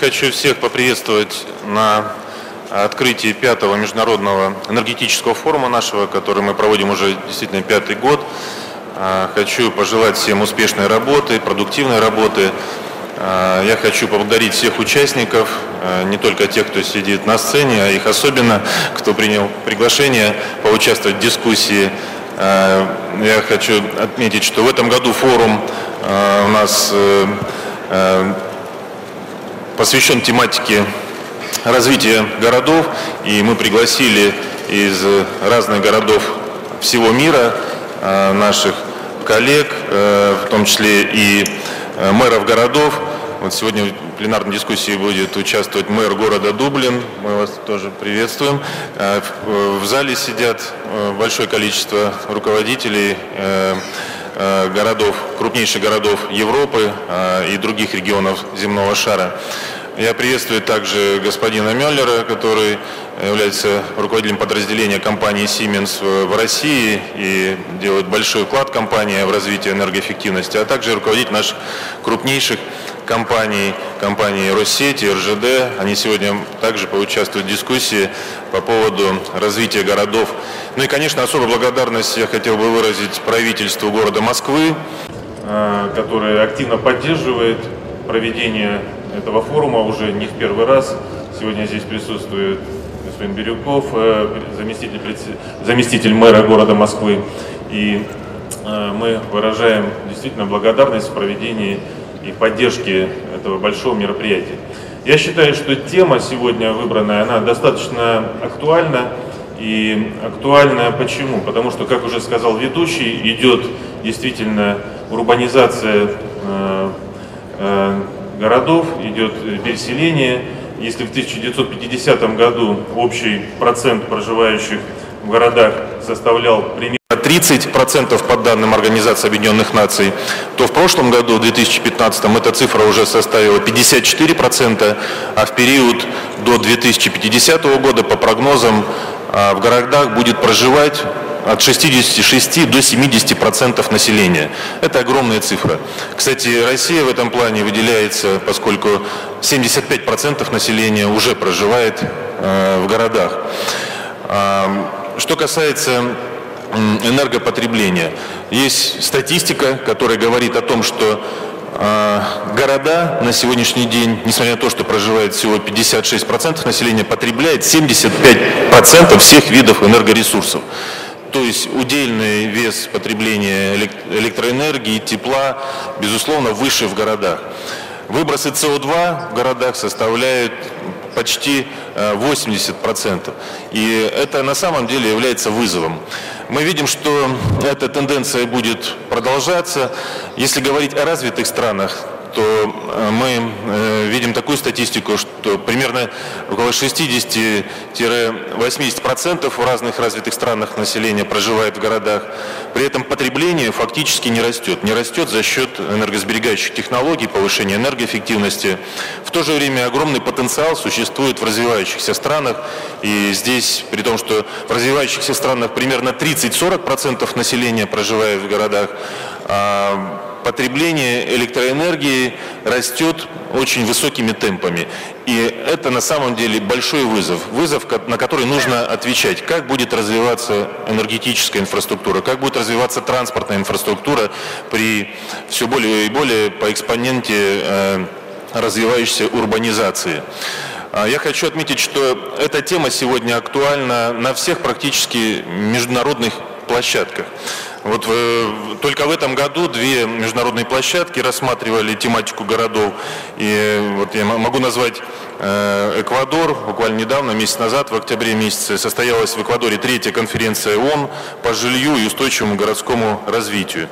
хочу всех поприветствовать на открытии пятого международного энергетического форума нашего, который мы проводим уже действительно пятый год. А, хочу пожелать всем успешной работы, продуктивной работы. А, я хочу поблагодарить всех участников, а, не только тех, кто сидит на сцене, а их особенно, кто принял приглашение поучаствовать в дискуссии. Я хочу отметить, что в этом году форум у нас э, э, посвящен тематике развития городов, и мы пригласили из разных городов всего мира э, наших коллег, э, в том числе и э, мэров городов. Вот сегодня в пленарной дискуссии будет участвовать мэр города Дублин. Мы вас тоже приветствуем. В зале сидят большое количество руководителей городов, крупнейших городов Европы и других регионов земного шара. Я приветствую также господина Мюллера, который является руководителем подразделения компании Siemens в России и делает большой вклад компании в развитие энергоэффективности, а также руководитель наших крупнейших компаний, компании Россети, РЖД. Они сегодня также поучаствуют в дискуссии по поводу развития городов. Ну и, конечно, особую благодарность я хотел бы выразить правительству города Москвы, э, которое активно поддерживает проведение этого форума уже не в первый раз. Сегодня здесь присутствует господин Бирюков, э, заместитель, заместитель мэра города Москвы. И э, мы выражаем действительно благодарность в проведении и поддержке этого большого мероприятия. Я считаю, что тема сегодня выбранная, она достаточно актуальна. И актуальна почему? Потому что, как уже сказал ведущий, идет действительно урбанизация э, городов, идет переселение. Если в 1950 году общий процент проживающих в городах составлял примерно 30% по данным Организации Объединенных Наций, то в прошлом году, в 2015, эта цифра уже составила 54%, а в период до 2050 года, по прогнозам, а, в городах будет проживать от 66 до 70 процентов населения. Это огромная цифра. Кстати, Россия в этом плане выделяется, поскольку 75 процентов населения уже проживает э, в городах. Э, что касается энергопотребления, есть статистика, которая говорит о том, что э, города на сегодняшний день, несмотря на то, что проживает всего 56% населения, потребляет 75% всех видов энергоресурсов то есть удельный вес потребления электроэнергии, тепла, безусловно, выше в городах. Выбросы СО2 в городах составляют почти 80%. Э, И это на самом деле является вызовом. Мы видим, что эта тенденция будет продолжаться. Если говорить о развитых странах, то э, мы э, видим такую статистику, что примерно около 60-80% в разных развитых странах населения проживает в городах. При этом потребление фактически не растет. Не растет за счет энергосберегающих технологий, повышения энергоэффективности. В то же время огромный потенциал существует в развивающихся странах. И здесь, при том, что в развивающихся странах примерно 30-40% населения проживает в городах, а потребление электроэнергии растет очень высокими темпами. И это на самом деле большой вызов. Вызов, на который нужно отвечать. Как будет развиваться энергетическая инфраструктура, как будет развиваться транспортная инфраструктура при все более и более по экспоненте э, развивающейся урбанизации. А я хочу отметить, что эта тема сегодня актуальна на всех практически международных площадках. Вот э, только в этом году две международные площадки рассматривали тематику городов. И вот я могу назвать э, Эквадор. Буквально недавно, месяц назад, в октябре месяце, состоялась в Эквадоре третья конференция ООН по жилью и устойчивому городскому развитию.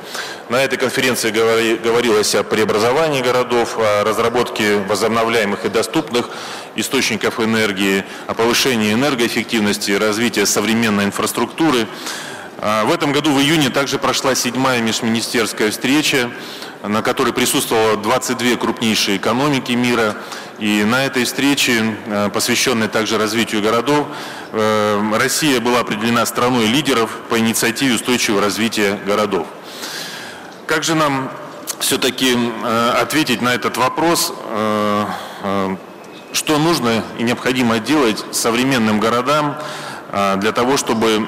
На этой конференции говори, говорилось о преобразовании городов, о разработке возобновляемых и доступных источников энергии, о повышении энергоэффективности, развитии современной инфраструктуры. А, в этом году в июне также прошла седьмая межминистерская встреча, на которой присутствовало 22 крупнейшие экономики мира. И на этой встрече, а, посвященной также развитию городов, э, Россия была определена страной лидеров по инициативе устойчивого развития городов. Как же нам все-таки ответить на этот вопрос? Что нужно и необходимо делать современным городам для того, чтобы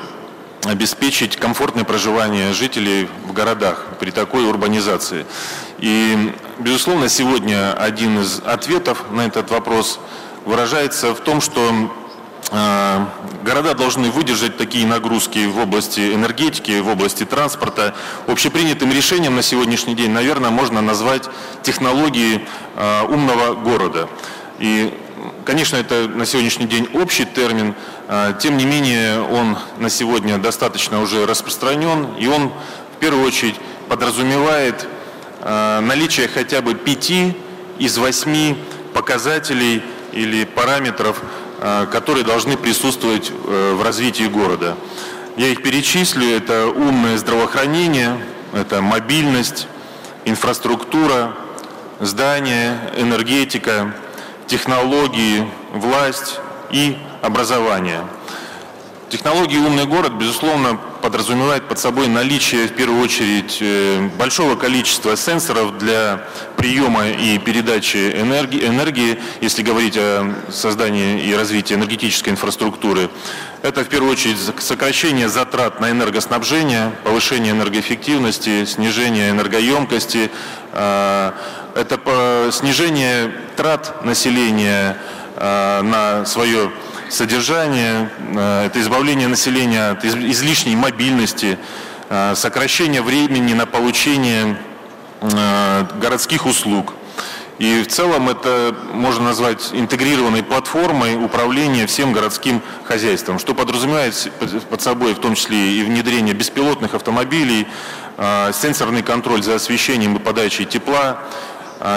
обеспечить комфортное проживание жителей в городах при такой урбанизации. И, безусловно, сегодня один из ответов на этот вопрос выражается в том, что э, города должны выдержать такие нагрузки в области энергетики, в области транспорта. Общепринятым решением на сегодняшний день, наверное, можно назвать технологии э, умного города. И Конечно, это на сегодняшний день общий термин, а, тем не менее он на сегодня достаточно уже распространен, и он в первую очередь подразумевает а, наличие хотя бы пяти из восьми показателей или параметров, а, которые должны присутствовать э, в развитии города. Я их перечислю. Это умное здравоохранение, это мобильность, инфраструктура, здания, энергетика, технологии, власть и образование. Технологии «Умный город», безусловно, подразумевает под собой наличие, в первую очередь, э, большого количества сенсоров для приема и передачи энергии, энергии, если говорить о создании и развитии энергетической инфраструктуры. Это, в первую очередь, сокращение затрат на энергоснабжение, повышение энергоэффективности, снижение энергоемкости, э, это снижение трат населения э, на свое содержание, э, это избавление населения от излишней мобильности, э, сокращение времени на получение городских услуг. И в целом это можно назвать интегрированной платформой управления всем городским хозяйством, что подразумевает под собой в том числе и внедрение беспилотных автомобилей, сенсорный контроль за освещением и подачей тепла,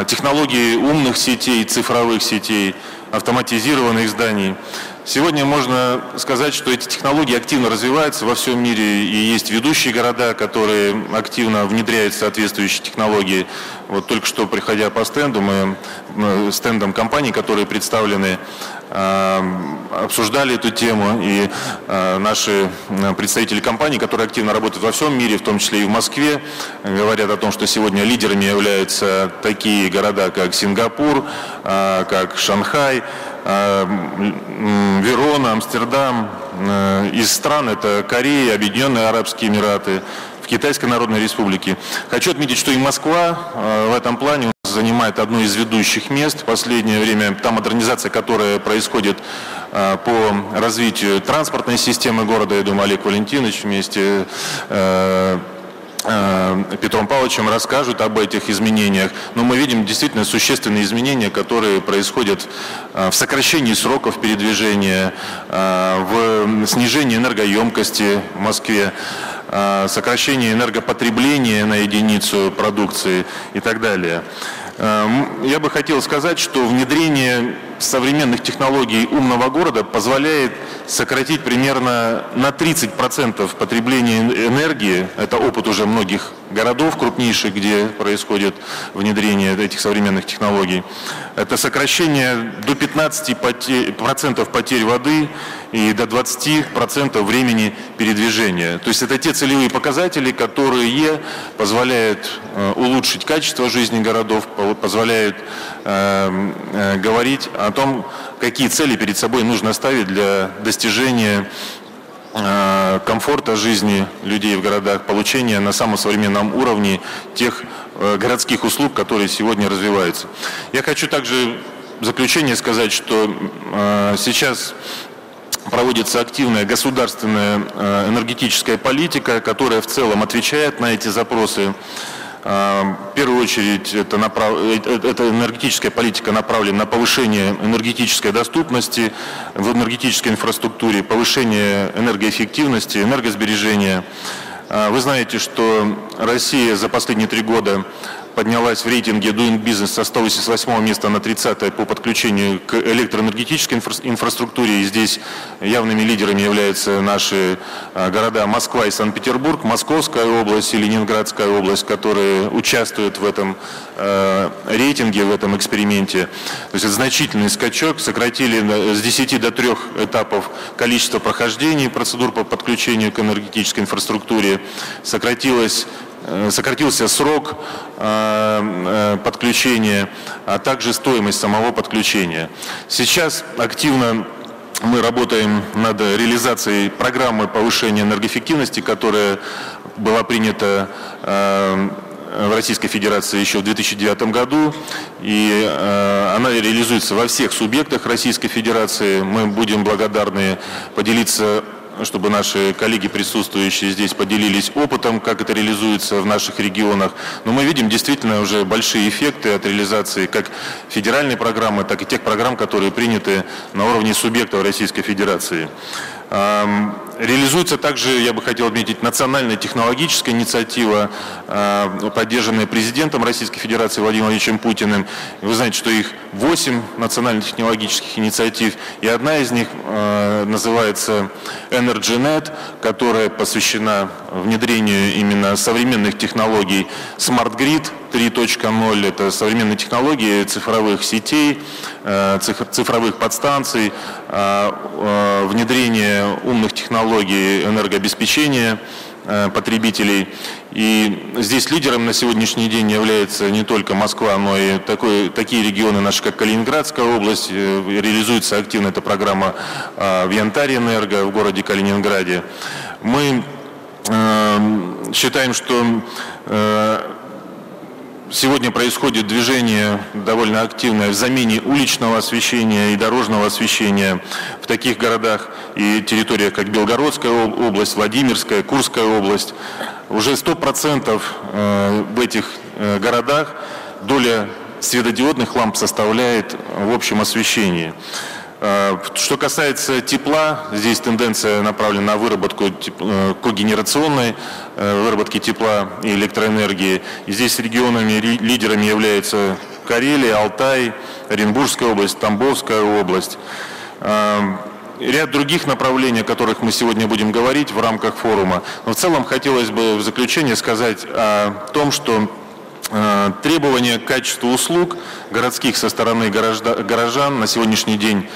технологии умных сетей, цифровых сетей, автоматизированных зданий. Сегодня можно сказать, что эти технологии активно развиваются во всем мире, и есть ведущие города, которые активно внедряют соответствующие технологии. Вот только что, приходя по стенду, мы стендом компаний, которые представлены, а, обсуждали эту тему, и а, наши представители компаний, которые активно работают во всем мире, в том числе и в Москве, говорят о том, что сегодня лидерами являются такие города, как Сингапур, а, как Шанхай, Верона, Амстердам, э, из стран это Корея, Объединенные Арабские Эмираты, в Китайской Народной Республике. Хочу отметить, что и Москва э, в этом плане занимает одно из ведущих мест в последнее время. Та модернизация, которая происходит э, по развитию транспортной системы города, я думаю, Олег Валентинович вместе Петром Павловичем расскажут об этих изменениях. Но мы видим действительно существенные изменения, которые происходят э, в сокращении сроков передвижения, э, в снижении энергоемкости в Москве, сокращении энергопотребления на единицу продукции и так далее. Я бы хотел сказать, что внедрение современных технологий умного города позволяет сократить примерно на 30% потребление энергии. Это опыт уже многих городов крупнейших, где происходит внедрение этих современных технологий. Это сокращение до 15% потерь воды и до 20% времени передвижения. То есть это те целевые показатели, которые позволяют э, улучшить качество жизни городов, позволяют э, э, говорить о том, какие цели перед собой нужно ставить для достижения комфорта жизни людей в городах, получения на самом современном уровне тех э, городских услуг, которые сегодня развиваются. Я хочу также в заключение сказать, что э, сейчас проводится активная государственная энергетическая политика, которая в целом отвечает на эти запросы. В первую очередь это, направ... Э, э, эта энергетическая политика направлена на повышение энергетической доступности в энергетической инфраструктуре, повышение энергоэффективности, энергосбережения. Вы знаете, что Россия за последние три года поднялась в рейтинге Doing Business со 188 места на 30 по подключению к электроэнергетической инфра инфраструктуре. И здесь явными лидерами являются наши а, города Москва и Санкт-Петербург, Московская область и Ленинградская область, которые участвуют в этом э, рейтинге, в этом эксперименте. То есть это значительный скачок. Сократили с 10 до 3 этапов количество прохождений процедур по подключению к энергетической инфраструктуре. Сократилось Э, сократился срок подключения, а также стоимость самого подключения. Сейчас активно мы работаем над реализацией программы повышения энергоэффективности, которая была принята в Российской Федерации еще в 2009 году, и э, она реализуется во всех субъектах Российской Федерации. Мы будем благодарны поделиться чтобы наши коллеги, присутствующие здесь, поделились опытом, как это реализуется в наших регионах. Но мы видим действительно уже большие эффекты от реализации как федеральной программы, так и тех программ, которые приняты на уровне субъектов Российской Федерации. Реализуется также, я бы хотел отметить, национальная технологическая инициатива, а, поддержанная президентом Российской Федерации Владимиром Владимировичем Путиным. Вы знаете, что их 8 национальных технологических инициатив, и одна из них а, называется EnergyNet, которая посвящена внедрению именно современных технологий Grid 3.0. Это современные технологии цифровых сетей, а, цифровых подстанций, внедрение умных технологий энергообеспечения э, потребителей. И здесь лидером на сегодняшний день является не только Москва, но и такой, такие регионы наши, как Калининградская область. Э, реализуется активно эта программа э, в Янтаре Энерго в городе Калининграде. Мы считаем, что Сегодня происходит движение довольно активное в замене уличного освещения и дорожного освещения в таких городах и территориях, как Белгородская область, Владимирская, Курская область. Уже 100% э, в этих э, городах доля светодиодных ламп составляет в общем освещении. Э, что касается тепла, здесь тенденция направлена на выработку э, когенерационной э, выработки тепла и электроэнергии. И здесь регионами лидерами являются Карелия, Алтай, Оренбургская область, Тамбовская область. Ряд других направлений, о которых мы сегодня будем говорить в рамках форума. Но в целом хотелось бы в заключение сказать о том, что требования к качеству услуг городских со стороны горожан на сегодняшний день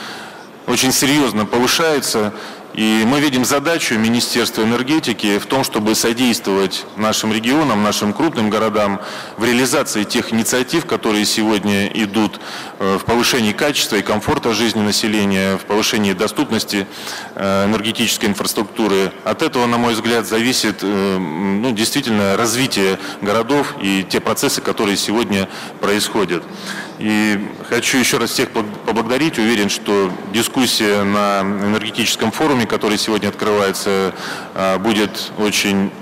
очень серьезно повышается. И мы видим задачу Министерства энергетики в том, чтобы содействовать нашим регионам, нашим крупным городам в реализации тех инициатив, которые сегодня идут э, в повышении качества и комфорта жизни населения, в повышении доступности э, энергетической инфраструктуры. От этого, на мой взгляд, зависит э, ну, действительно развитие городов и те процессы, которые сегодня происходят. И хочу еще раз всех поблагодарить. Уверен, что дискуссия на энергетическом форуме, который сегодня открывается, а, будет очень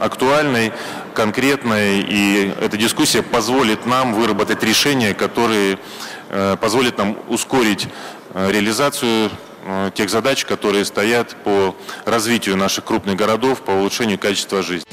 актуальной, конкретной, и эта дискуссия позволит нам выработать решения, которые э, позволят нам ускорить э, реализацию э, тех задач, которые стоят по развитию наших крупных городов, по улучшению качества жизни.